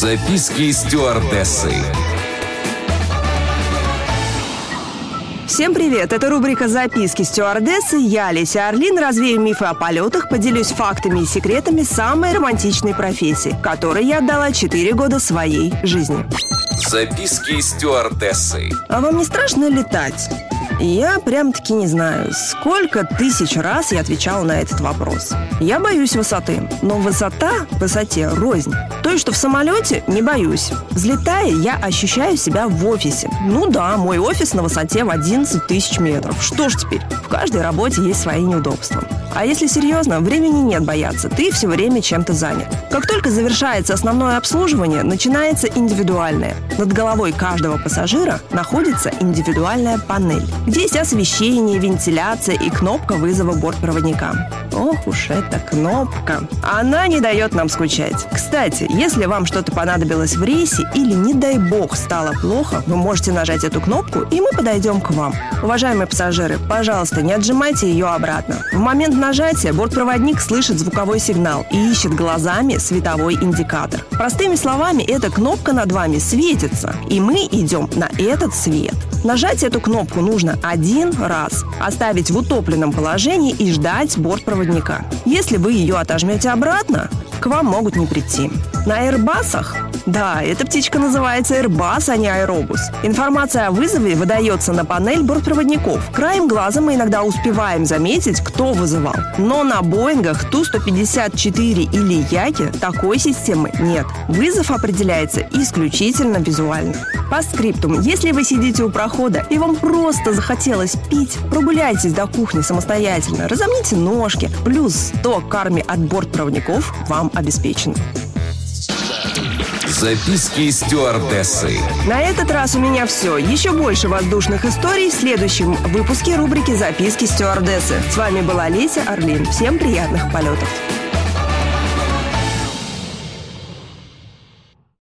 Записки стюардессы. Всем привет! Это рубрика «Записки стюардессы». Я, Леся Орлин, развею мифы о полетах, поделюсь фактами и секретами самой романтичной профессии, которой я отдала 4 года своей жизни. Записки стюардессы. А вам не страшно летать? Я прям-таки не знаю, сколько тысяч раз я отвечала на этот вопрос. Я боюсь высоты, но высота высоте рознь. То, что в самолете, не боюсь. Взлетая, я ощущаю себя в офисе. Ну да, мой офис на высоте в 11 тысяч метров. Что ж теперь, в каждой работе есть свои неудобства. А если серьезно, времени нет бояться, ты все время чем-то занят. Как только завершается основное обслуживание, начинается индивидуальное. Над головой каждого пассажира находится индивидуальная панель, где есть освещение, вентиляция и кнопка вызова бортпроводника. Ох уж эта кнопка. Она не дает нам скучать. Кстати, если вам что-то понадобилось в рейсе или, не дай бог, стало плохо, вы можете нажать эту кнопку, и мы подойдем к вам. Уважаемые пассажиры, пожалуйста, не отжимайте ее обратно. В момент нажатия бортпроводник слышит звуковой сигнал и ищет глазами световой индикатор. Простыми словами, эта кнопка над вами светится, и мы идем на этот свет. Нажать эту кнопку нужно один раз, оставить в утопленном положении и ждать бортпроводника. Если вы ее отожмете обратно, к вам могут не прийти. На Airbus'ах да, эта птичка называется Airbus, а не Аэробус. Информация о вызове выдается на панель бортпроводников. Краем глаза мы иногда успеваем заметить, кто вызывал. Но на Боингах Ту-154 или Яке такой системы нет. Вызов определяется исключительно визуально. По скриптум, если вы сидите у прохода и вам просто захотелось пить, прогуляйтесь до кухни самостоятельно, разомните ножки, плюс 100 карми от бортпроводников вам обеспечен. Записки стюардессы. На этот раз у меня все. Еще больше воздушных историй в следующем выпуске рубрики «Записки стюардессы». С вами была Леся Орлин. Всем приятных полетов.